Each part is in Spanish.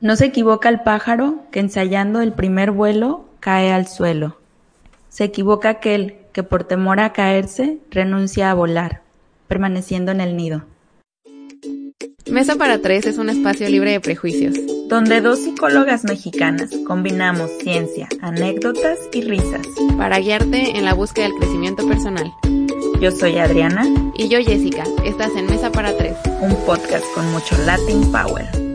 No se equivoca el pájaro que ensayando el primer vuelo cae al suelo. Se equivoca aquel que por temor a caerse renuncia a volar, permaneciendo en el nido. Mesa para Tres es un espacio libre de prejuicios. Donde dos psicólogas mexicanas combinamos ciencia, anécdotas y risas. Para guiarte en la búsqueda del crecimiento personal. Yo soy Adriana. Y yo Jessica. Estás en Mesa para Tres. Un podcast con mucho Latin Power.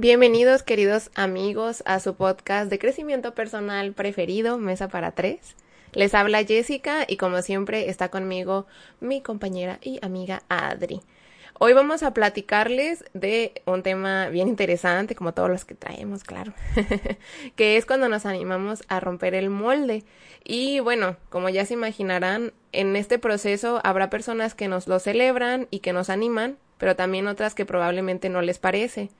Bienvenidos queridos amigos a su podcast de crecimiento personal preferido, Mesa para Tres. Les habla Jessica y como siempre está conmigo mi compañera y amiga Adri. Hoy vamos a platicarles de un tema bien interesante, como todos los que traemos, claro, que es cuando nos animamos a romper el molde. Y bueno, como ya se imaginarán, en este proceso habrá personas que nos lo celebran y que nos animan, pero también otras que probablemente no les parece.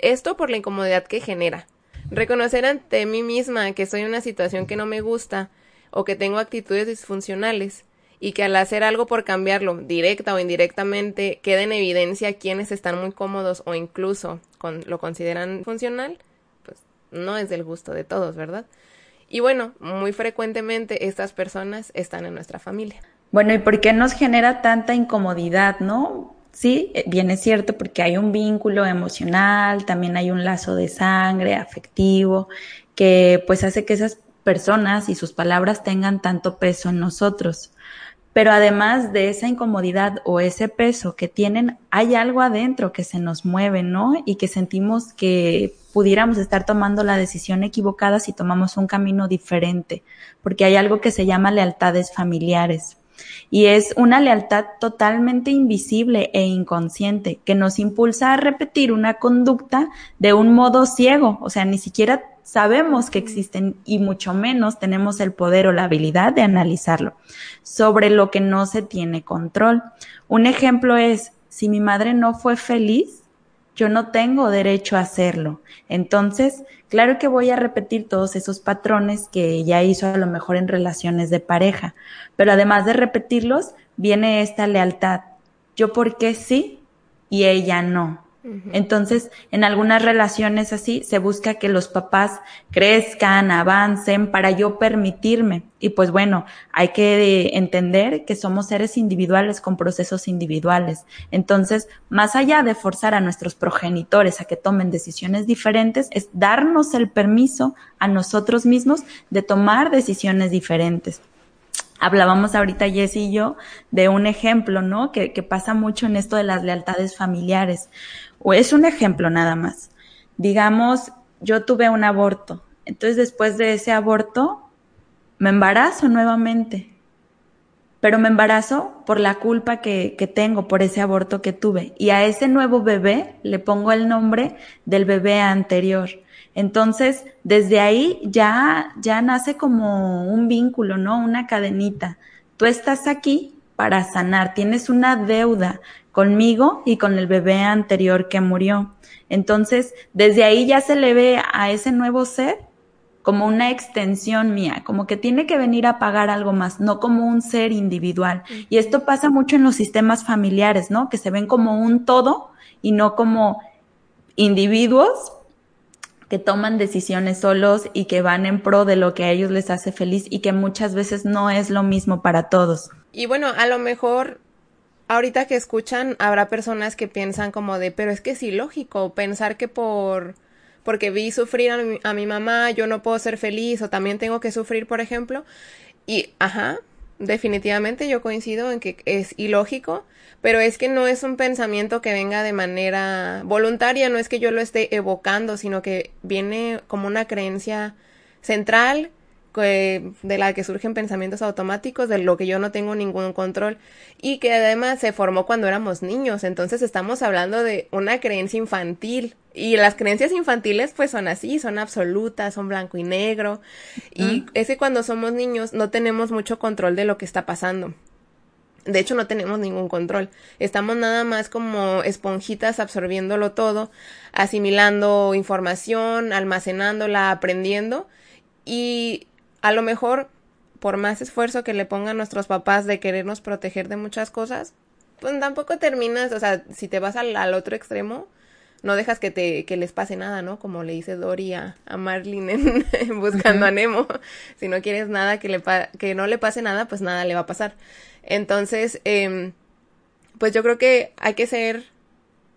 Esto por la incomodidad que genera. Reconocer ante mí misma que soy en una situación que no me gusta o que tengo actitudes disfuncionales y que al hacer algo por cambiarlo, directa o indirectamente, queda en evidencia quienes están muy cómodos o incluso lo consideran funcional, pues no es del gusto de todos, ¿verdad? Y bueno, muy frecuentemente estas personas están en nuestra familia. Bueno, ¿y por qué nos genera tanta incomodidad, no? Sí, eh, bien es cierto porque hay un vínculo emocional, también hay un lazo de sangre, afectivo, que pues hace que esas personas y sus palabras tengan tanto peso en nosotros. Pero además de esa incomodidad o ese peso que tienen, hay algo adentro que se nos mueve, ¿no? Y que sentimos que pudiéramos estar tomando la decisión equivocada si tomamos un camino diferente, porque hay algo que se llama lealtades familiares. Y es una lealtad totalmente invisible e inconsciente que nos impulsa a repetir una conducta de un modo ciego, o sea, ni siquiera sabemos que existen y mucho menos tenemos el poder o la habilidad de analizarlo sobre lo que no se tiene control. Un ejemplo es, si mi madre no fue feliz, yo no tengo derecho a hacerlo. Entonces, claro que voy a repetir todos esos patrones que ella hizo a lo mejor en relaciones de pareja, pero además de repetirlos, viene esta lealtad. Yo porque sí y ella no. Entonces, en algunas relaciones así se busca que los papás crezcan, avancen para yo permitirme. Y pues bueno, hay que entender que somos seres individuales con procesos individuales. Entonces, más allá de forzar a nuestros progenitores a que tomen decisiones diferentes, es darnos el permiso a nosotros mismos de tomar decisiones diferentes. Hablábamos ahorita Jess y yo de un ejemplo, ¿no? Que, que pasa mucho en esto de las lealtades familiares o es un ejemplo nada más. Digamos, yo tuve un aborto, entonces después de ese aborto me embarazo nuevamente, pero me embarazo por la culpa que, que, tengo por ese aborto que tuve. Y a ese nuevo bebé le pongo el nombre del bebé anterior. Entonces, desde ahí ya, ya nace como un vínculo, ¿no? Una cadenita. Tú estás aquí para sanar, tienes una deuda conmigo y con el bebé anterior que murió. Entonces, desde ahí ya se le ve a ese nuevo ser como una extensión mía, como que tiene que venir a pagar algo más, no como un ser individual. Y esto pasa mucho en los sistemas familiares, ¿no? Que se ven como un todo y no como individuos que toman decisiones solos y que van en pro de lo que a ellos les hace feliz y que muchas veces no es lo mismo para todos. Y bueno, a lo mejor ahorita que escuchan, habrá personas que piensan como de, pero es que es ilógico pensar que por porque vi sufrir a mi, a mi mamá, yo no puedo ser feliz o también tengo que sufrir, por ejemplo. Y, ajá, definitivamente yo coincido en que es ilógico, pero es que no es un pensamiento que venga de manera voluntaria, no es que yo lo esté evocando, sino que viene como una creencia central de la que surgen pensamientos automáticos, de lo que yo no tengo ningún control y que además se formó cuando éramos niños. Entonces estamos hablando de una creencia infantil y las creencias infantiles pues son así, son absolutas, son blanco y negro y es que cuando somos niños no tenemos mucho control de lo que está pasando. De hecho, no tenemos ningún control. Estamos nada más como esponjitas absorbiéndolo todo, asimilando información, almacenándola, aprendiendo. Y a lo mejor, por más esfuerzo que le pongan nuestros papás de querernos proteger de muchas cosas, pues tampoco terminas, o sea, si te vas al, otro extremo, no dejas que te que les pase nada, ¿no? Como le dice Dory a, a Marlin en Buscando a Nemo. Si no quieres nada que le que no le pase nada, pues nada le va a pasar. Entonces, eh, pues yo creo que hay que ser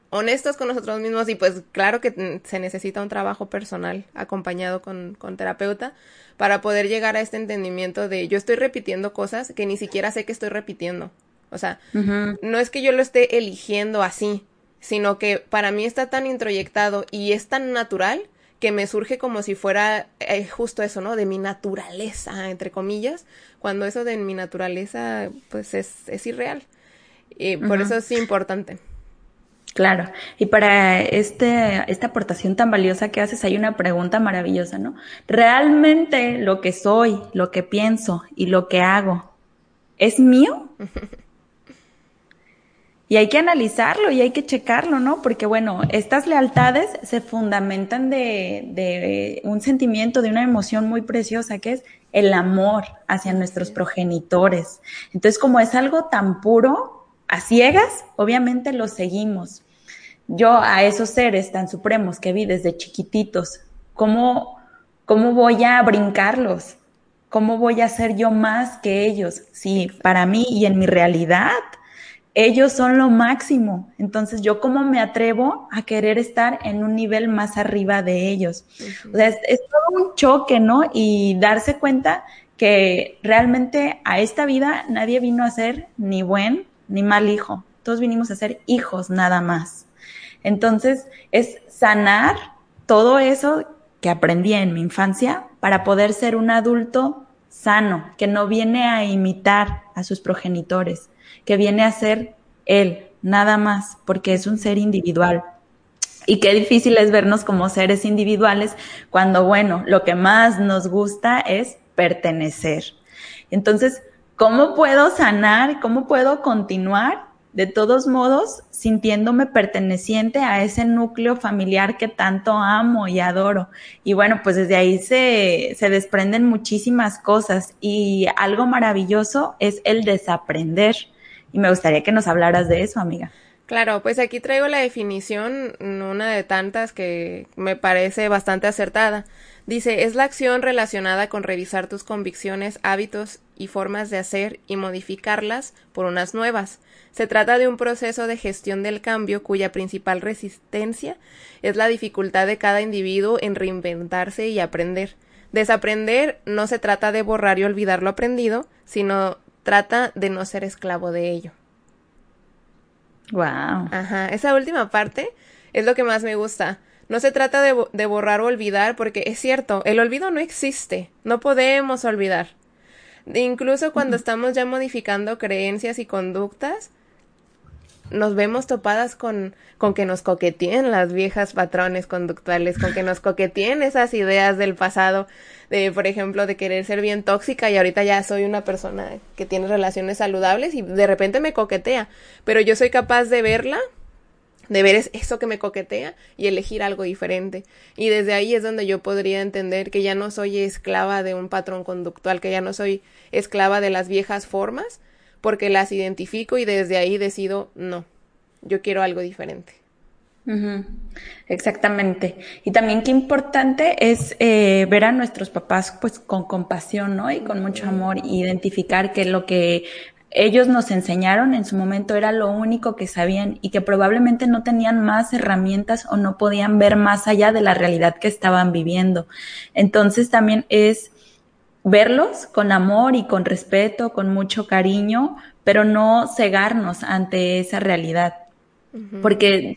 honestos con nosotros mismos y pues claro que se necesita un trabajo personal acompañado con, con terapeuta para poder llegar a este entendimiento de yo estoy repitiendo cosas que ni siquiera sé que estoy repitiendo. O sea, no es que yo lo esté eligiendo así, sino que para mí está tan introyectado y es tan natural que me surge como si fuera eh, justo eso, ¿no? De mi naturaleza, entre comillas, cuando eso de mi naturaleza, pues es, es irreal. Y por eso es importante. Claro, y para este, esta aportación tan valiosa que haces hay una pregunta maravillosa, ¿no? ¿Realmente lo que soy, lo que pienso y lo que hago es mío? Y hay que analizarlo y hay que checarlo, ¿no? Porque bueno, estas lealtades se fundamentan de, de un sentimiento, de una emoción muy preciosa que es el amor hacia nuestros progenitores. Entonces, como es algo tan puro, a ciegas, obviamente lo seguimos. Yo a esos seres tan supremos que vi desde chiquititos, ¿cómo, cómo voy a brincarlos? ¿Cómo voy a ser yo más que ellos? Sí, para mí y en mi realidad ellos son lo máximo. Entonces, yo cómo me atrevo a querer estar en un nivel más arriba de ellos. O sea, es, todo un choque, ¿no? Y darse cuenta que realmente a esta vida nadie vino a ser ni buen ni mal hijo. Todos vinimos a ser hijos nada más. Entonces, es sanar todo eso que aprendí en mi infancia para poder ser un adulto sano, que no viene a imitar a sus progenitores, que viene a ser él, nada más, porque es un ser individual. Y qué difícil es vernos como seres individuales cuando, bueno, lo que más nos gusta es pertenecer. Entonces, ¿cómo puedo sanar? ¿Cómo puedo continuar? De todos modos, sintiéndome perteneciente a ese núcleo familiar que tanto amo y adoro. Y bueno, pues desde ahí se, se desprenden muchísimas cosas y algo maravilloso es el desaprender y me gustaría que nos hablaras de eso, amiga. Claro, pues aquí traigo la definición, una de tantas que me parece bastante acertada. Dice, es la acción relacionada con revisar tus convicciones, hábitos y formas de hacer y modificarlas por unas nuevas. Se trata de un proceso de gestión del cambio cuya principal resistencia es la dificultad de cada individuo en reinventarse y aprender. Desaprender no se trata de borrar y olvidar lo aprendido, sino trata de no ser esclavo de ello. Wow. Ajá, esa última parte es lo que más me gusta. No se trata de, de, borrar o olvidar, porque es cierto, el olvido no existe, no podemos olvidar. Incluso cuando estamos ya modificando creencias y conductas, nos vemos topadas con, con que nos coqueteen las viejas patrones conductuales, con que nos coqueteen esas ideas del pasado, de, por ejemplo, de querer ser bien tóxica y ahorita ya soy una persona que tiene relaciones saludables y de repente me coquetea, pero yo soy capaz de verla, de ver eso que me coquetea y elegir algo diferente. Y desde ahí es donde yo podría entender que ya no soy esclava de un patrón conductual, que ya no soy esclava de las viejas formas, porque las identifico y desde ahí decido, no, yo quiero algo diferente. Exactamente. Y también qué importante es eh, ver a nuestros papás pues con compasión, ¿no? Y con mucho amor, identificar que lo que ellos nos enseñaron en su momento era lo único que sabían y que probablemente no tenían más herramientas o no podían ver más allá de la realidad que estaban viviendo. Entonces también es verlos con amor y con respeto, con mucho cariño, pero no cegarnos ante esa realidad. Porque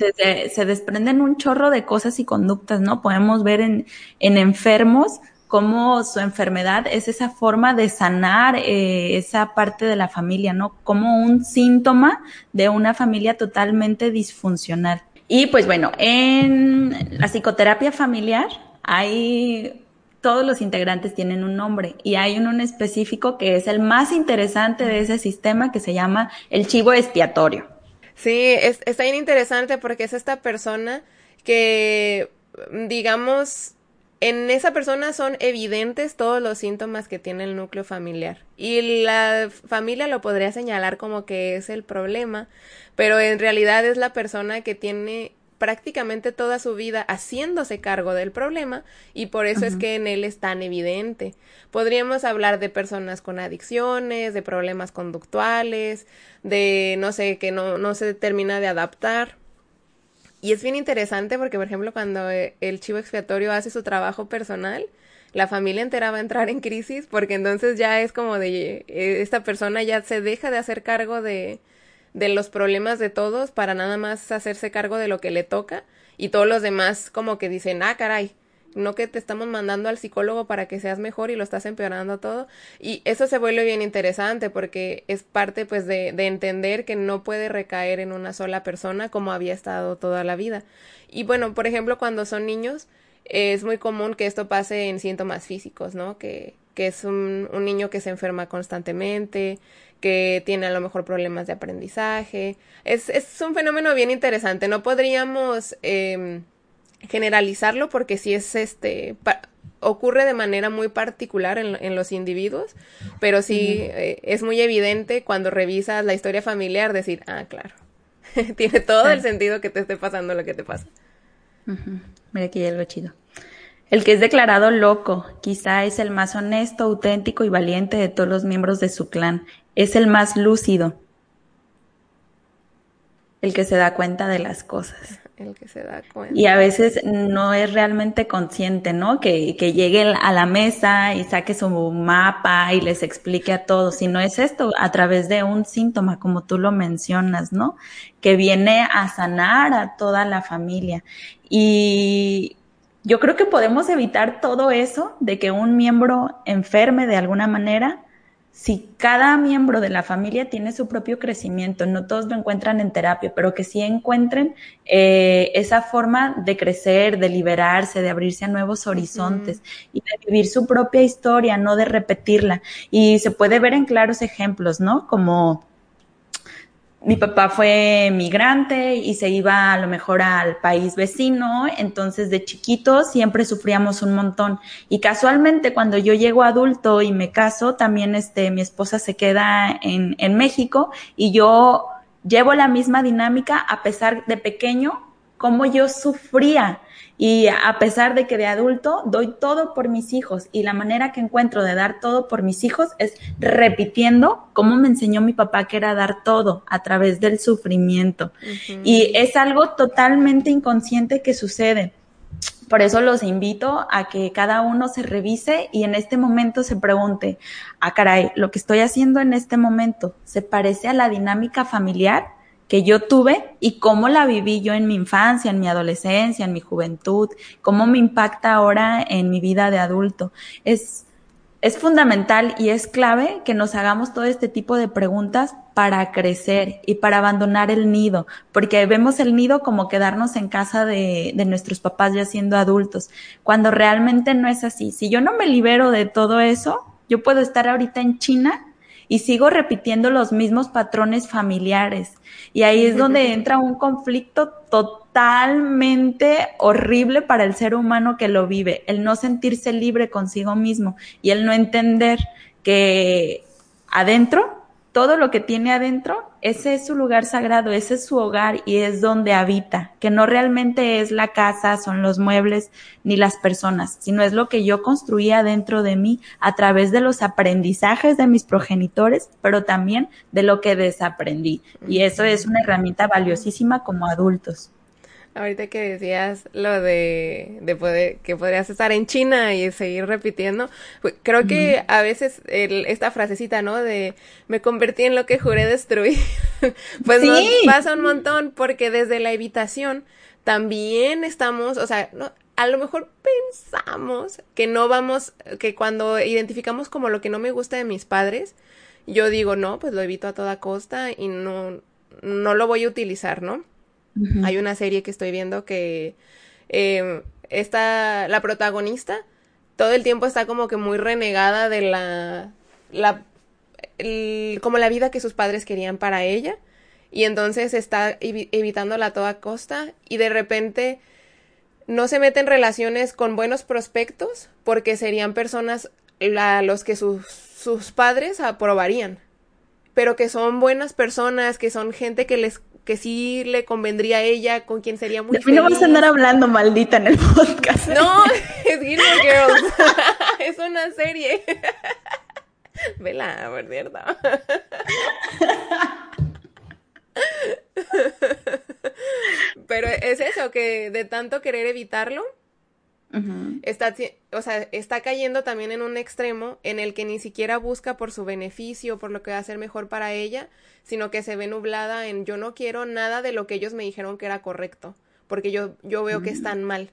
se desprenden un chorro de cosas y conductas, ¿no? Podemos ver en, en enfermos cómo su enfermedad es esa forma de sanar eh, esa parte de la familia, ¿no? Como un síntoma de una familia totalmente disfuncional. Y pues bueno, en la psicoterapia familiar hay todos los integrantes tienen un nombre y hay uno específico que es el más interesante de ese sistema que se llama el chivo expiatorio. Sí, es, está bien interesante porque es esta persona que, digamos, en esa persona son evidentes todos los síntomas que tiene el núcleo familiar. Y la familia lo podría señalar como que es el problema, pero en realidad es la persona que tiene prácticamente toda su vida haciéndose cargo del problema y por eso es que en él es tan evidente. Podríamos hablar de personas con adicciones, de problemas conductuales, de no sé, que no, no se termina de adaptar. Y es bien interesante porque, por ejemplo, cuando eh, el chivo expiatorio hace su trabajo personal, la familia entera va a entrar en crisis porque entonces ya es como de eh, esta persona ya se deja de hacer cargo de, de los problemas de todos para nada más hacerse cargo de lo que le toca y todos los demás como que dicen, ah, caray, no que te estamos mandando al psicólogo para que seas mejor y lo estás empeorando todo. Y eso se vuelve bien interesante porque es parte pues de, de entender que no puede recaer en una sola persona como había estado toda la vida. Y bueno, por ejemplo, cuando son niños, es muy común que esto pase en síntomas físicos, ¿no? Que, que es un, un niño que se enferma constantemente, que tiene a lo mejor problemas de aprendizaje. Es, es un fenómeno bien interesante. No podríamos eh, generalizarlo porque si es este ocurre de manera muy particular en, en los individuos, pero sí eh, es muy evidente cuando revisas la historia familiar decir, ah, claro, tiene todo el sentido que te esté pasando lo que te pasa. Mira aquí hay algo chido. El que es declarado loco, quizá es el más honesto, auténtico y valiente de todos los miembros de su clan. Es el más lúcido. El que se da cuenta de las cosas. Y a veces no es realmente consciente, ¿no? Que, que llegue a la mesa y saque su mapa y les explique a todos, sino es esto a través de un síntoma, como tú lo mencionas, ¿no? Que viene a sanar a toda la familia. Y yo creo que podemos evitar todo eso de que un miembro enferme de alguna manera si cada miembro de la familia tiene su propio crecimiento, no todos lo encuentran en terapia, pero que sí encuentren eh, esa forma de crecer, de liberarse, de abrirse a nuevos horizontes y de vivir su propia historia, no de repetirla. Y se puede ver en claros ejemplos, ¿no? Como mi papá fue migrante y se iba a lo mejor al país vecino, entonces de chiquito siempre sufríamos un montón. Y casualmente cuando yo llego adulto y me caso, también este, mi esposa se queda en, en México y yo llevo la misma dinámica a pesar de pequeño, como yo sufría y a pesar de que de adulto doy todo por mis hijos y la manera que encuentro de dar todo por mis hijos es repitiendo cómo me enseñó mi papá que era dar todo a través del sufrimiento. Y es algo totalmente inconsciente que sucede. Por eso los invito a que cada uno se revise y en este momento se pregunte, ah, caray, lo que estoy haciendo en este momento, ¿se parece a la dinámica familiar? Que yo tuve y cómo la viví yo en mi infancia, en mi adolescencia, en mi juventud, cómo me impacta ahora en mi vida de adulto. Es, es fundamental y es clave que nos hagamos todo este tipo de preguntas para crecer y para abandonar el nido, porque vemos el nido como quedarnos en casa de, de, nuestros papás ya siendo adultos, cuando realmente no es así. Si yo no me libero de todo eso, yo puedo estar ahorita en China y sigo repitiendo los mismos patrones familiares. Y ahí es donde entra un conflicto totalmente horrible para el ser humano que lo vive, el no sentirse libre consigo mismo y el no entender que adentro todo lo que tiene adentro, ese es su lugar sagrado, ese es su hogar y es donde habita, que no realmente es la casa, son los muebles ni las personas, sino es lo que yo construía dentro de mí a través de los aprendizajes de mis progenitores, pero también de lo que desaprendí. Y eso es una herramienta valiosísima como adultos. Ahorita que decías lo de, de poder, que podrías estar en China y seguir repitiendo, creo que a veces el, esta frasecita, ¿no? De me convertí en lo que juré destruir, pues nos pasa un montón porque desde la evitación también estamos, o sea, no, a lo mejor pensamos que no vamos, que cuando identificamos como lo que no me gusta de mis padres, yo digo, no, pues lo evito a toda costa y no, no lo voy a utilizar, ¿no? Hay una serie que estoy viendo que eh, está la protagonista todo el tiempo está como que muy renegada de la, la como la vida que sus padres querían para ella. Y entonces está evitándola a toda costa y de repente no se mete en relaciones con buenos prospectos porque serían personas a los que sus, sus padres aprobarían pero que son buenas personas, que son gente que les que sí le convendría a ella, con quien sería muy de no vas a andar hablando maldita en el podcast. No, es Gilmore Girls. es una serie. Vela, por cierto. Pero es eso, que de tanto querer evitarlo, está, o sea, está cayendo también en un extremo en el que ni siquiera busca por su beneficio, por lo que va a ser mejor para ella, sino que se ve nublada en yo no quiero nada de lo que ellos me dijeron que era correcto, porque yo, yo veo que están mal.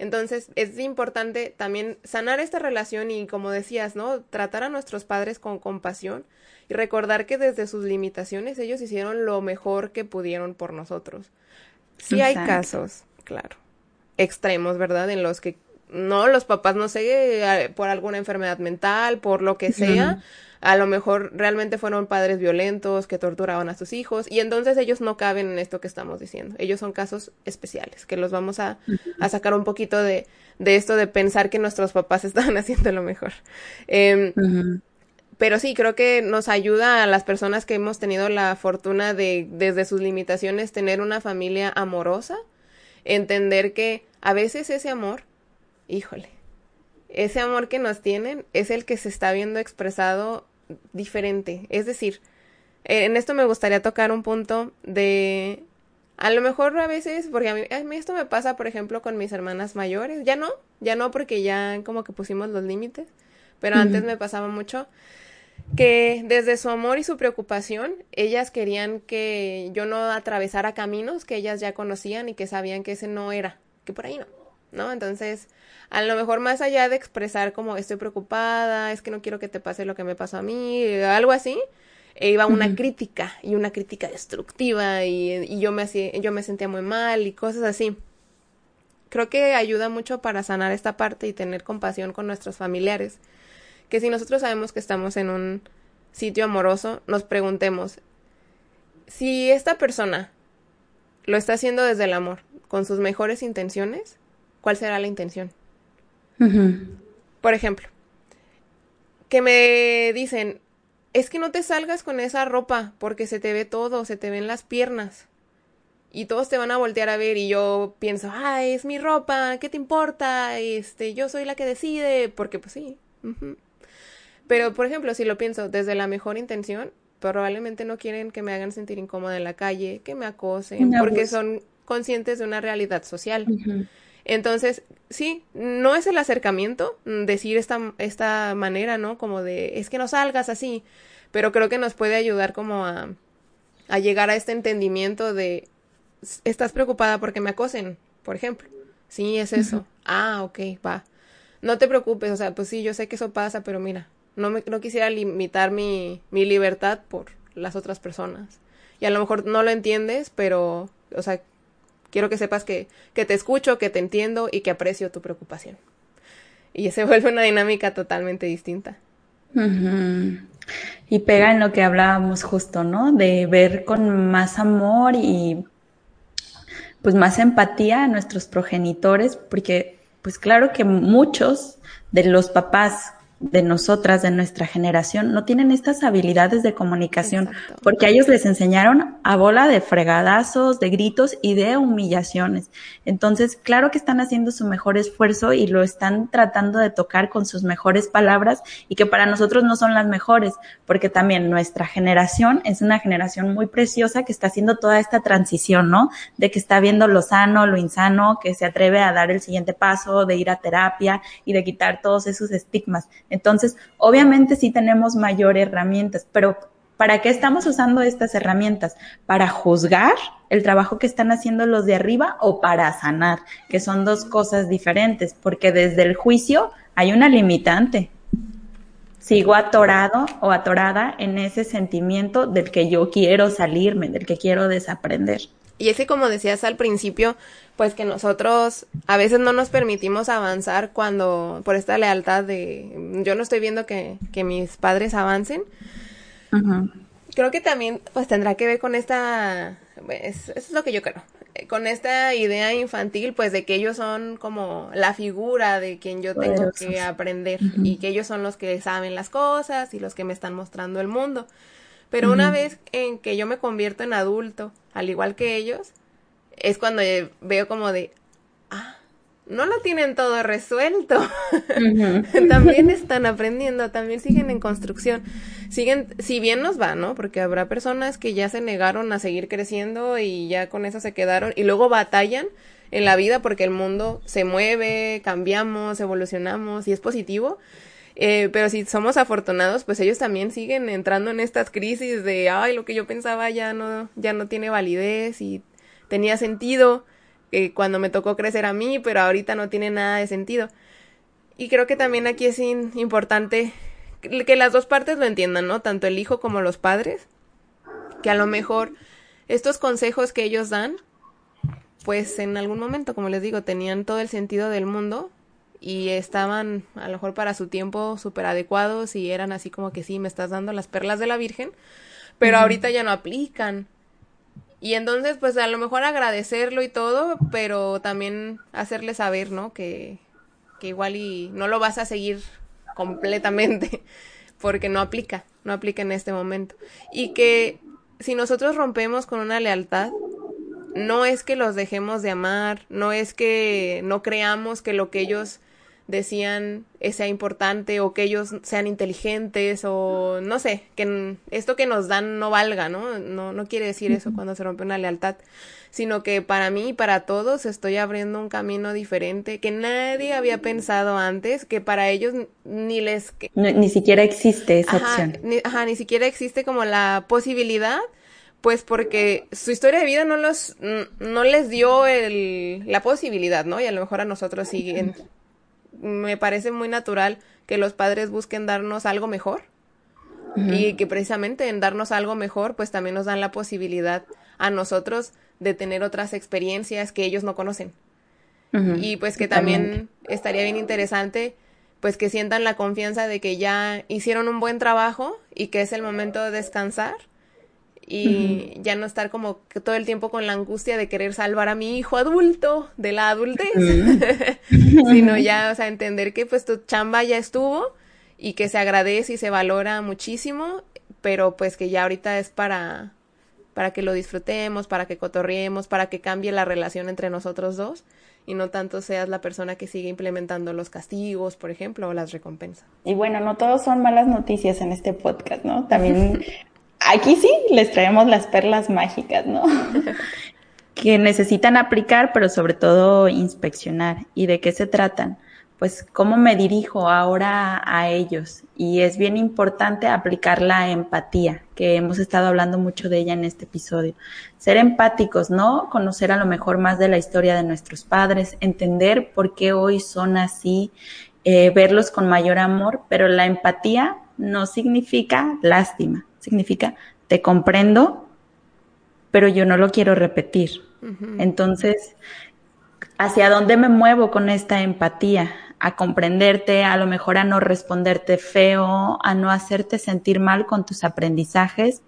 Entonces, es importante también sanar esta relación y, como decías, ¿no? Tratar a nuestros padres con compasión y recordar que desde sus limitaciones ellos hicieron lo mejor que pudieron por nosotros. Sí hay casos, claro, extremos, ¿verdad? En los que no, los papás, no sé, por alguna enfermedad mental, por lo que sea, a lo mejor realmente fueron padres violentos que torturaban a sus hijos y entonces ellos no caben en esto que estamos diciendo. Ellos son casos especiales, que los vamos a, a sacar un poquito de, de, esto de pensar que nuestros papás estaban haciendo lo mejor. Eh, Pero sí, creo que nos ayuda a las personas que hemos tenido la fortuna de, desde sus limitaciones, tener una familia amorosa, entender que a veces ese amor, híjole, ese amor que nos tienen es el que se está viendo expresado diferente. Es decir, en esto me gustaría tocar un punto de a lo mejor a veces, porque a mí, a mí, esto me pasa, por ejemplo, con mis hermanas mayores. Ya no, ya no, porque ya como que pusimos los límites. Pero antes me pasaba mucho que desde su amor y su preocupación, ellas querían que yo no atravesara caminos que ellas ya conocían y que sabían que ese no era, que por ahí no, ¿no? Entonces, a lo mejor más allá de expresar como estoy preocupada, es que no quiero que te pase lo que me pasó a mí, algo así, e iba una crítica y una crítica destructiva y, y yo, me hacía, yo me sentía muy mal y cosas así. Creo que ayuda mucho para sanar esta parte y tener compasión con nuestros familiares. Que si nosotros sabemos que estamos en un sitio amoroso, nos preguntemos, si esta persona lo está haciendo desde el amor, con sus mejores intenciones, ¿cuál será la intención? Por ejemplo, que me dicen, es que no te salgas con esa ropa porque se te ve todo, se te ven las piernas. Y todos te van a voltear a ver y yo pienso, ay, es mi ropa, ¿qué te importa? Este, yo soy la que decide, porque pues sí. Pero, por ejemplo, si lo pienso desde la mejor intención, probablemente no quieren que me hagan sentir incómoda en la calle, que me acosen, porque son conscientes de una realidad social. Entonces, sí, no es el acercamiento, mm, decir esta, esta manera, ¿no? Como de, es que no salgas así, pero creo que nos puede ayudar como a, a llegar a este entendimiento de, estás preocupada porque me acosen, por ejemplo. Sí, es eso. Ah, ok, va. No te preocupes, o sea, pues sí, yo sé que eso pasa, pero mira, no, me, no quisiera limitar mi, mi libertad por las otras personas. Y a lo mejor no lo entiendes, pero, o sea, Quiero que sepas que, que te escucho, que te entiendo y que aprecio tu preocupación. Y se vuelve una dinámica totalmente distinta. Y pega en lo que hablábamos justo, ¿no? De ver con más amor y pues más empatía a nuestros progenitores, porque pues claro que muchos de los papás de nosotras, de nuestra generación, no tienen estas habilidades de comunicación, porque a ellos les enseñaron a bola de fregadazos, de gritos y de humillaciones. Entonces, claro que están haciendo su mejor esfuerzo y lo están tratando de tocar con sus mejores palabras y que para nosotros no son las mejores, porque también nuestra generación es una generación muy preciosa que está haciendo toda esta transición, ¿no? De que está viendo lo sano, lo insano, que se atreve a dar el siguiente paso, de ir a terapia y de quitar todos esos estigmas. Entonces, obviamente sí tenemos mayor herramientas, pero ¿para qué estamos usando estas herramientas? ¿Para juzgar el trabajo que están haciendo los de arriba o para sanar? Que son dos cosas diferentes, porque desde el juicio hay una limitante. Sigo atorado o atorada en ese sentimiento del que yo quiero salirme, del que quiero desaprender. Y es que como decías al principio, pues que nosotros a veces no nos permitimos avanzar cuando, por esta lealtad de, yo no estoy viendo que, que mis padres avancen. Creo que también pues tendrá que ver con esta, pues, eso es lo que yo creo, eh, con esta idea infantil pues de que ellos son como la figura de quien yo tengo que aprender y que ellos son los que saben las cosas y los que me están mostrando el mundo. Pero una vez en que yo me convierto en adulto, al igual que ellos, es cuando veo como de, ah, no lo tienen todo resuelto. también están aprendiendo, también siguen en construcción. Siguen, si bien nos va, ¿no? Porque habrá personas que ya se negaron a seguir creciendo y ya con eso se quedaron y luego batallan en la vida porque el mundo se mueve, cambiamos, evolucionamos y es positivo. Eh, pero si somos afortunados, pues ellos también siguen entrando en estas crisis de, ay, lo que yo pensaba ya no, ya no tiene validez y tenía sentido eh, cuando me tocó crecer a mí, pero ahorita no tiene nada de sentido. Y creo que también aquí es importante que las dos partes lo entiendan, ¿no? Tanto el hijo como los padres, que a lo mejor estos consejos que ellos dan, pues en algún momento, como les digo, tenían todo el sentido del mundo y estaban a lo mejor para su tiempo súper adecuados y eran así como que sí, me estás dando las perlas de la Virgen, pero ahorita ya no aplican. Y entonces, pues a lo mejor agradecerlo y todo, pero también hacerle saber, ¿no? Que, que igual y no lo vas a seguir completamente, porque no aplica, no aplica en este momento. Y que si nosotros rompemos con una lealtad, no es que los dejemos de amar, no es que no creamos que lo que ellos decían sea importante o que ellos sean inteligentes o no sé, que esto que nos dan no valga, ¿no? No, no quiere decir eso cuando se rompe una lealtad, sino que para mí y para todos estoy abriendo un camino diferente que nadie había pensado antes, que para ellos ni les... ni siquiera existe esa opción. Ni, ajá, ni siquiera existe como la posibilidad pues porque su historia de vida no los no les dio el, la posibilidad, ¿no? Y a lo mejor a nosotros siguen me parece muy natural que los padres busquen darnos algo mejor y que precisamente en darnos algo mejor pues también nos dan la posibilidad a nosotros de tener otras experiencias que ellos no conocen. Y pues que también estaría bien interesante pues que sientan la confianza de que ya hicieron un buen trabajo y que es el momento de descansar y ya no estar como que todo el tiempo con la angustia de querer salvar a mi hijo adulto de la adultez, sino ya, o sea, entender que pues tu chamba ya estuvo y que se agradece y se valora muchísimo, pero pues que ya ahorita es para para que lo disfrutemos, para que cotorriemos, para que cambie la relación entre nosotros dos y no tanto seas la persona que sigue implementando los castigos, por ejemplo, o las recompensas. Y bueno, no todos son malas noticias en este podcast, ¿no? También aquí sí les traemos las perlas mágicas, ¿no? que necesitan aplicar, pero sobre todo inspeccionar. ¿Y de qué se tratan? Pues cómo me dirijo ahora a ellos. Y es bien importante aplicar la empatía, que hemos estado hablando mucho de ella en este episodio. Ser empáticos, ¿no? Conocer a lo mejor más de la historia de nuestros padres, entender por qué hoy son así, eh, verlos con mayor amor, pero la empatía no significa lástima significa te comprendo, pero yo no lo quiero repetir. Entonces, ¿hacia dónde me muevo con esta empatía? A comprenderte, a lo mejor a no responderte feo, a no hacerte sentir mal con tus aprendizajes,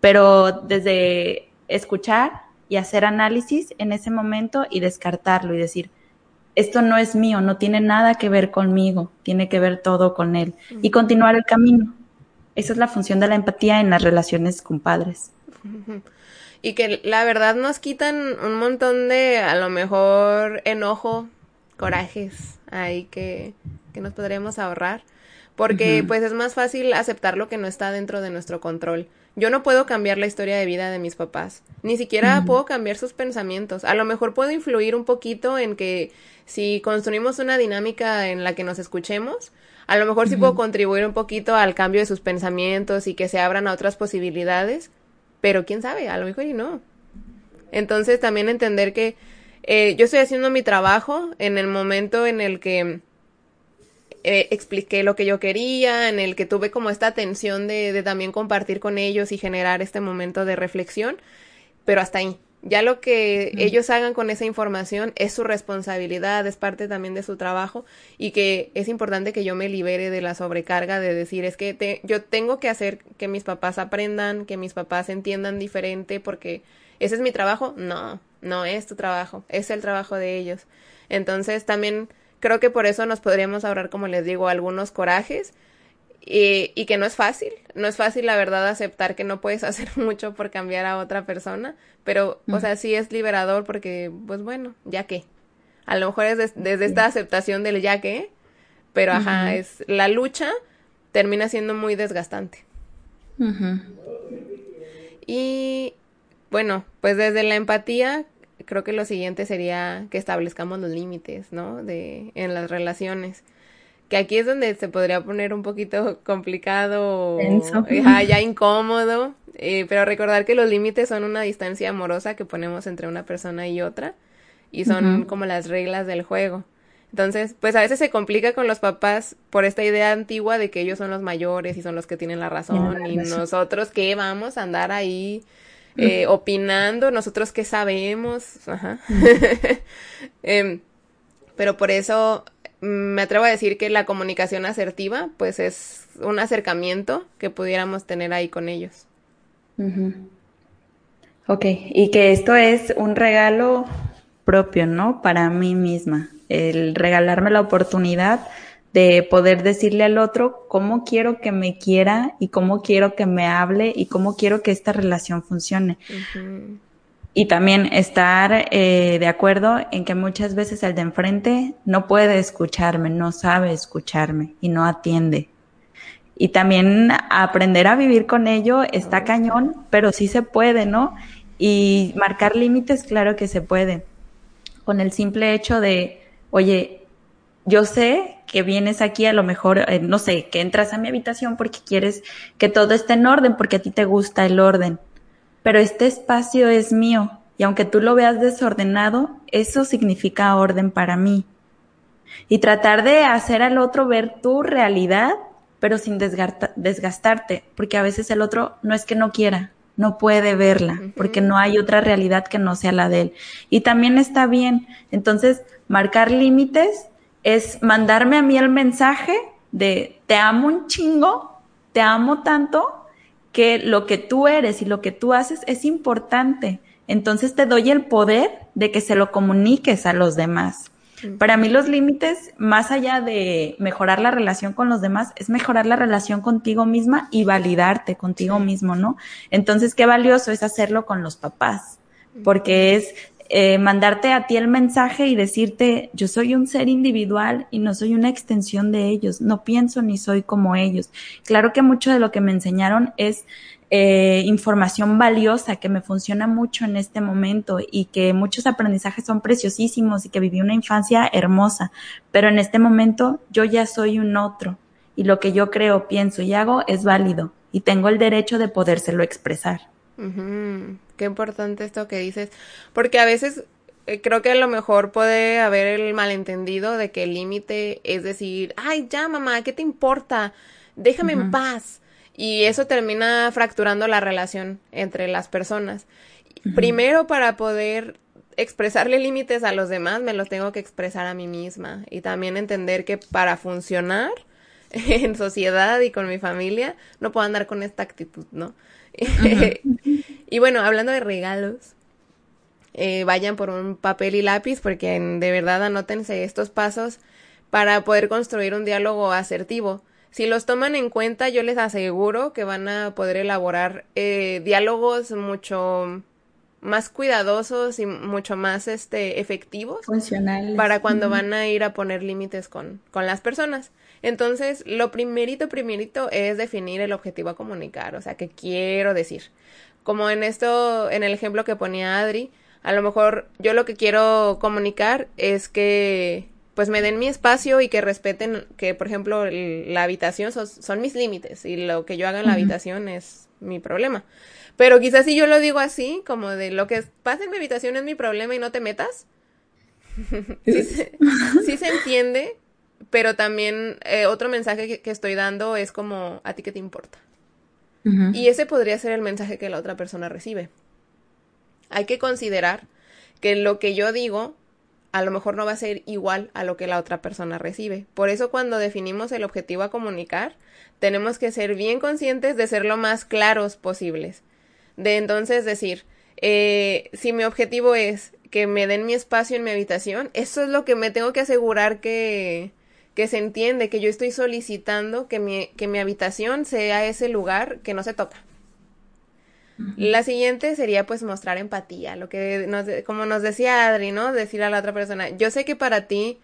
pero desde escuchar y hacer análisis en ese momento y descartarlo y decir, esto no es mío, no tiene nada que ver conmigo, tiene que ver todo con él y continuar el camino. Esa es la función de la empatía en las relaciones con padres. Y que la verdad nos quitan un montón de, a lo mejor, enojo, corajes ahí que, que nos podríamos ahorrar. Porque pues es más fácil aceptar lo que no está dentro de nuestro control. Yo no puedo cambiar la historia de vida de mis papás, ni siquiera puedo cambiar sus pensamientos. A lo mejor puedo influir un poquito en que si construimos una dinámica en la que nos escuchemos, a lo mejor sí puedo contribuir un poquito al cambio de sus pensamientos y que se abran a otras posibilidades, pero quién sabe, a lo mejor y no. Entonces también entender que eh, yo estoy haciendo mi trabajo en el momento en el que eh, expliqué lo que yo quería, en el que tuve como esta atención de, de también compartir con ellos y generar este momento de reflexión, pero hasta ahí. Ya lo que ellos hagan con esa información es su responsabilidad, es parte también de su trabajo y que es importante que yo me libere de la sobrecarga de decir es que yo tengo que hacer que mis papás aprendan, que mis papás entiendan diferente porque ese es mi trabajo. No, no es tu trabajo, es el trabajo de ellos. Entonces también creo que por eso nos podríamos ahorrar, como les digo, algunos corajes. Y, y, que no es fácil, no es fácil la verdad aceptar que no puedes hacer mucho por cambiar a otra persona, pero, o sea, sí es liberador porque, pues bueno, ya que, a lo mejor es desde esta aceptación del ya que, pero ajá, es la lucha termina siendo muy desgastante. Y bueno, pues desde la empatía, creo que lo siguiente sería que establezcamos los límites, ¿no? De, en las relaciones. Que aquí es donde se podría poner un poquito complicado, ya incómodo, eh, pero recordar que los límites son una distancia amorosa que ponemos entre una persona y otra y son como las reglas del juego. Entonces, pues a veces se complica con los papás por esta idea antigua de que ellos son los mayores y son los que tienen la razón y nosotros que vamos a andar ahí eh, opinando, nosotros que sabemos, Ajá. Em, pero por eso mm, me atrevo a decir que la comunicación asertiva, pues es un acercamiento que pudiéramos tener ahí con ellos. Ok, y que esto es un regalo propio, ¿no? Para mí misma el regalarme la oportunidad de poder decirle al otro cómo quiero que me quiera y cómo quiero que me hable y cómo quiero que esta relación funcione. Y también estar eh, de acuerdo en que muchas veces el de enfrente no puede escucharme, no sabe escucharme y no atiende. Y también aprender a vivir con ello está cañón, pero sí se puede, ¿no? Y marcar límites, claro que se puede. Con el simple hecho de oye, yo sé que vienes aquí a lo mejor, eh, no sé, que entras a mi habitación porque quieres que todo esté en orden, porque a ti te gusta el orden, pero este espacio es mío y aunque tú lo veas desordenado, eso significa orden para mí. Y tratar de hacer al otro ver tu realidad, pero sin desgastarte, porque a veces el otro no es que no quiera, no puede verla, porque no hay otra realidad que no sea la de él. Y también está bien. Entonces, marcar límites es mandarme a mí el mensaje de te amo un chingo, te amo tanto, que lo que tú eres y lo que tú haces es importante. Entonces te doy el poder de que se lo comuniques a los demás. Para mí los límites, más allá de mejorar la relación con los demás, es mejorar la relación contigo misma y validarte contigo mismo, ¿no? Entonces, qué valioso es hacerlo con los papás, porque es eh, mandarte a ti el mensaje y decirte, yo soy un ser individual y no soy una extensión de ellos, no pienso ni soy como ellos. Claro que mucho de lo que me enseñaron es eh, información valiosa que me funciona mucho en este momento y que muchos aprendizajes son preciosísimos y que viví una infancia hermosa, pero en este momento yo ya soy un otro y lo que yo creo, pienso y hago es válido y tengo el derecho de podérselo expresar. Qué importante esto que dices, porque a veces eh, creo que a lo mejor puede haber el malentendido de que el límite es decir, ay, ya mamá, ¿qué te importa? Déjame en paz y eso termina fracturando la relación entre las personas. Primero, para poder expresarle límites a los demás, me los tengo que expresar a mí misma. Y también entender que para funcionar en sociedad y con mi familia, no puedo andar con esta actitud, ¿no? y bueno, hablando de regalos, eh, vayan por un papel y lápiz porque de verdad anótense estos pasos para poder construir un diálogo asertivo. Si los toman en cuenta, yo les aseguro que van a poder elaborar eh, diálogos mucho más cuidadosos y mucho más este efectivos funcionales para cuando van a ir a poner límites con, con las personas. Entonces, lo primerito, primerito es definir el objetivo a comunicar, o sea, qué quiero decir. Como en esto, en el ejemplo que ponía Adri, a lo mejor yo lo que quiero comunicar es que pues me den mi espacio y que respeten que, por ejemplo, la habitación son, mis límites y lo que yo haga en la habitación es mi problema. Pero quizás si yo lo digo así, como de lo que pasa en mi habitación es mi problema y no te metas, sí, se, entiende, pero también eh, otro mensaje que, estoy dando es como, ¿a ti qué te importa? Y ese podría ser el mensaje que la otra persona recibe. Hay que considerar que lo que yo digo a lo mejor no va a ser igual a lo que la otra persona recibe. Por eso cuando definimos el objetivo a comunicar, tenemos que ser bien conscientes de ser lo más claros posibles. De entonces decir, eh, si mi objetivo es que me den mi espacio en mi habitación, eso es lo que me tengo que asegurar que, que se entiende que yo estoy solicitando que mi, que mi habitación sea ese lugar que no se toca. La siguiente sería pues mostrar empatía, lo que nos, como nos decía Adri, ¿no? Decir a la otra persona, yo sé que para ti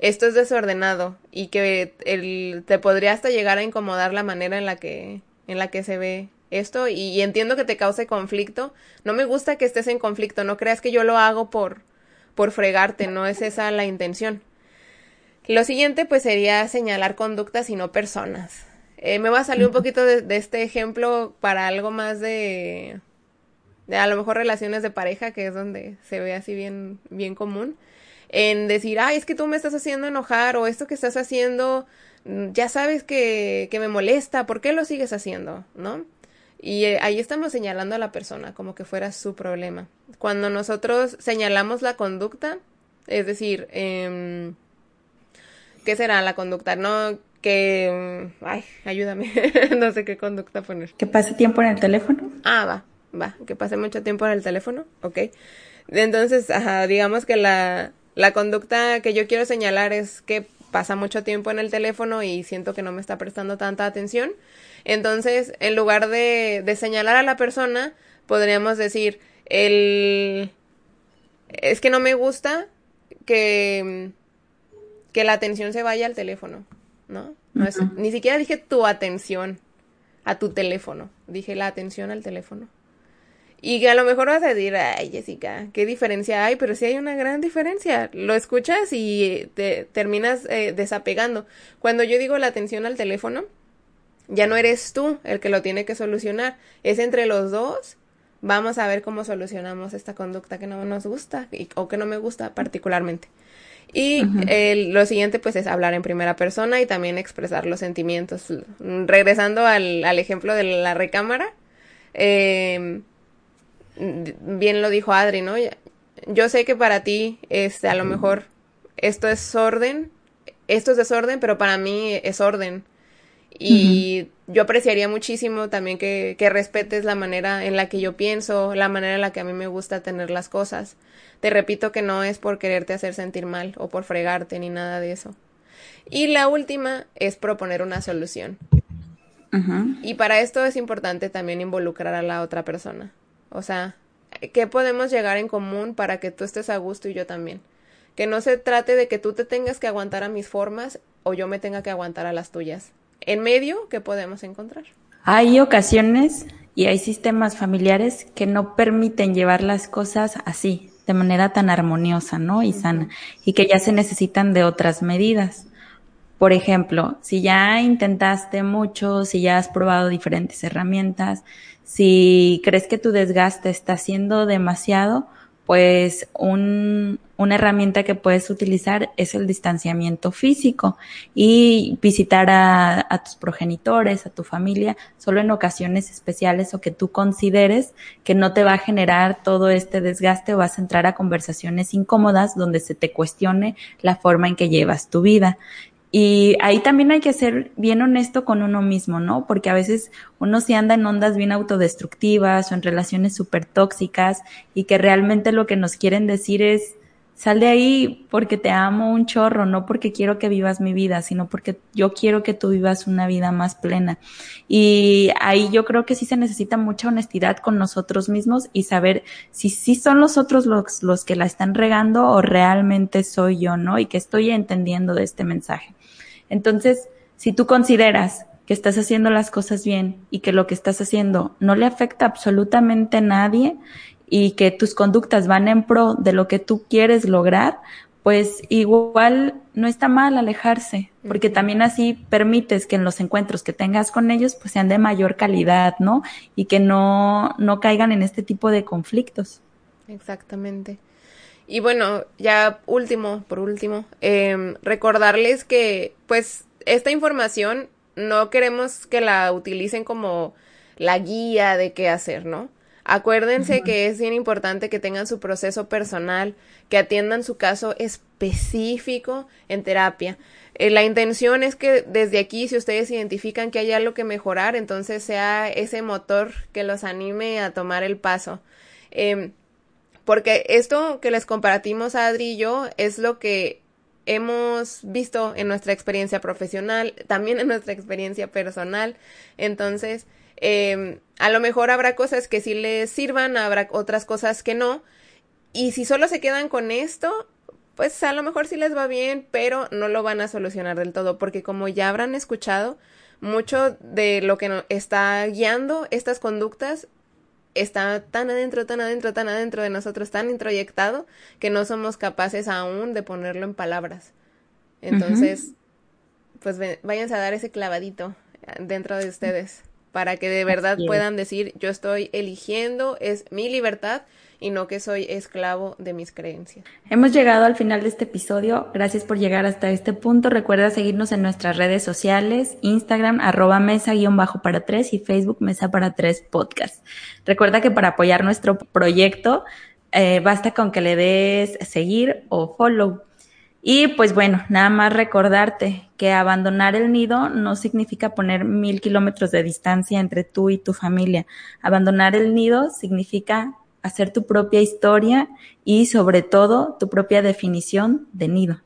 esto es desordenado y que el, te podría hasta llegar a incomodar la manera en la que, en la que se ve esto y, entiendo que te cause conflicto. No me gusta que estés en conflicto, no creas que yo lo hago por, por fregarte, no es esa la intención. Lo siguiente pues sería señalar conductas y no personas. Eh, me va a salir un poquito de, este ejemplo para algo más de, de a lo mejor relaciones de pareja, que es donde se ve así bien, bien común, en decir, ay, es que tú me estás haciendo enojar o esto que estás haciendo, mm, ya sabes que, que me molesta, ¿por qué lo sigues haciendo? ¿No? Y eh, ahí estamos señalando a la persona como que fuera su problema. Cuando nosotros señalamos la conducta, es decir, eh, ¿qué será la conducta? No, que... Ay, ayúdame, no sé qué conducta poner. ¿Que pase tiempo en el teléfono? Ah, va, va, que pase mucho tiempo en el teléfono, ok. Entonces, ajá, digamos que la, la conducta que yo quiero señalar es que pasa mucho tiempo en el teléfono y siento que no me está prestando tanta atención. Entonces, en lugar de, de señalar a la persona, podríamos decir, el... Es que no me gusta que, que la atención se vaya al teléfono. ¿no? no es, ni siquiera dije tu atención a tu teléfono, dije la atención al teléfono. Y que a lo mejor vas a decir, ay Jessica, ¿qué diferencia hay? Pero sí hay una gran diferencia. Lo escuchas y te terminas eh, desapegando. Cuando yo digo la atención al teléfono, ya no eres tú el que lo tiene que solucionar. Es entre los dos. Vamos a ver cómo solucionamos esta conducta que no nos gusta o que no me gusta particularmente. Y lo siguiente pues es hablar en primera persona y también expresar los sentimientos. Regresando al, al ejemplo de la recámara, eh, bien lo dijo Adri, ¿no? Yo sé que para ti, este, a lo mejor esto es orden, esto es desorden, pero para mí es orden. Y yo apreciaría muchísimo también que, que respetes la manera en la que yo pienso, la manera en la que a mí me gusta tener las cosas. Te repito que no es por quererte hacer sentir mal o por fregarte ni nada de eso. Y la última es proponer una solución. Y para esto es importante también involucrar a la otra persona. O sea, ¿qué podemos llegar en común para que tú estés a gusto y yo también? Que no se trate de que tú te tengas que aguantar a mis formas o yo me tenga que aguantar a las tuyas. En medio, ¿qué podemos encontrar? Hay ocasiones y hay sistemas familiares que no permiten llevar las cosas así, de manera tan armoniosa, ¿no? Y sana, y que ya se necesitan de otras medidas. Por ejemplo, si ya intentaste mucho, si ya has probado diferentes herramientas, si crees que tu desgaste está siendo demasiado, pues un, una herramienta que puedes utilizar es el distanciamiento físico y visitar a, tus progenitores, a tu familia, solo en ocasiones especiales o que tú consideres que no te va a generar todo este desgaste o vas a entrar a conversaciones incómodas donde se te cuestione la forma en que llevas tu vida. Y ahí también hay que ser bien honesto con uno mismo, ¿no? Porque a veces uno se anda en ondas bien autodestructivas o en relaciones súper tóxicas y que realmente lo que nos quieren decir es, sal de ahí porque te amo un chorro, no porque quiero que vivas mi vida, sino porque yo quiero que tú vivas una vida más plena. Y ahí yo creo que sí se necesita mucha honestidad con nosotros mismos y saber si sí son los otros los, los que la están regando o realmente soy yo, ¿no? Y que estoy entendiendo de este mensaje. Entonces, si tú consideras que estás haciendo las cosas bien y que lo que estás haciendo no le afecta absolutamente a nadie y que tus conductas van en pro de lo que tú quieres lograr, pues igual no está mal alejarse, porque también así permites que en los encuentros que tengas con ellos pues sean de mayor calidad, ¿no? Y que no, no caigan en este tipo de conflictos. Exactamente. Y bueno, ya último, por último, eh, recordarles que pues esta información no queremos que la utilicen como la guía de qué hacer, ¿no? Acuérdense que es bien importante que tengan su proceso personal, que atiendan su caso específico en terapia. Eh, la intención es que desde aquí, si ustedes identifican que hay algo que mejorar, entonces sea ese motor que los anime a tomar el paso. Eh, porque esto que les compartimos Adri y yo es lo que hemos visto en nuestra experiencia profesional, también en nuestra experiencia personal. Entonces, eh, a lo mejor habrá cosas que sí les sirvan, habrá otras cosas que no. Y si solo se quedan con esto, pues a lo mejor sí les va bien, pero no lo van a solucionar del todo, porque como ya habrán escuchado, mucho de lo que está guiando estas conductas está tan adentro, tan adentro, tan adentro de nosotros, tan introyectado, que no somos capaces aún de ponerlo en palabras. Entonces, pues váyanse a dar ese clavadito dentro de ustedes para que de verdad puedan decir yo estoy eligiendo, es mi libertad y no que soy esclavo de mis creencias. Hemos llegado al final de este episodio. Gracias por llegar hasta este punto. Recuerda seguirnos en nuestras redes sociales, Instagram, arroba mesa guion bajo para tres y Facebook mesa para tres podcast. Recuerda que para apoyar nuestro proyecto, eh, basta con que le des seguir o follow. Y pues bueno, nada más recordarte que abandonar el nido no significa poner mil kilómetros de distancia entre tú y tu familia. Abandonar el nido significa hacer tu propia historia y sobre todo tu propia definición de nido.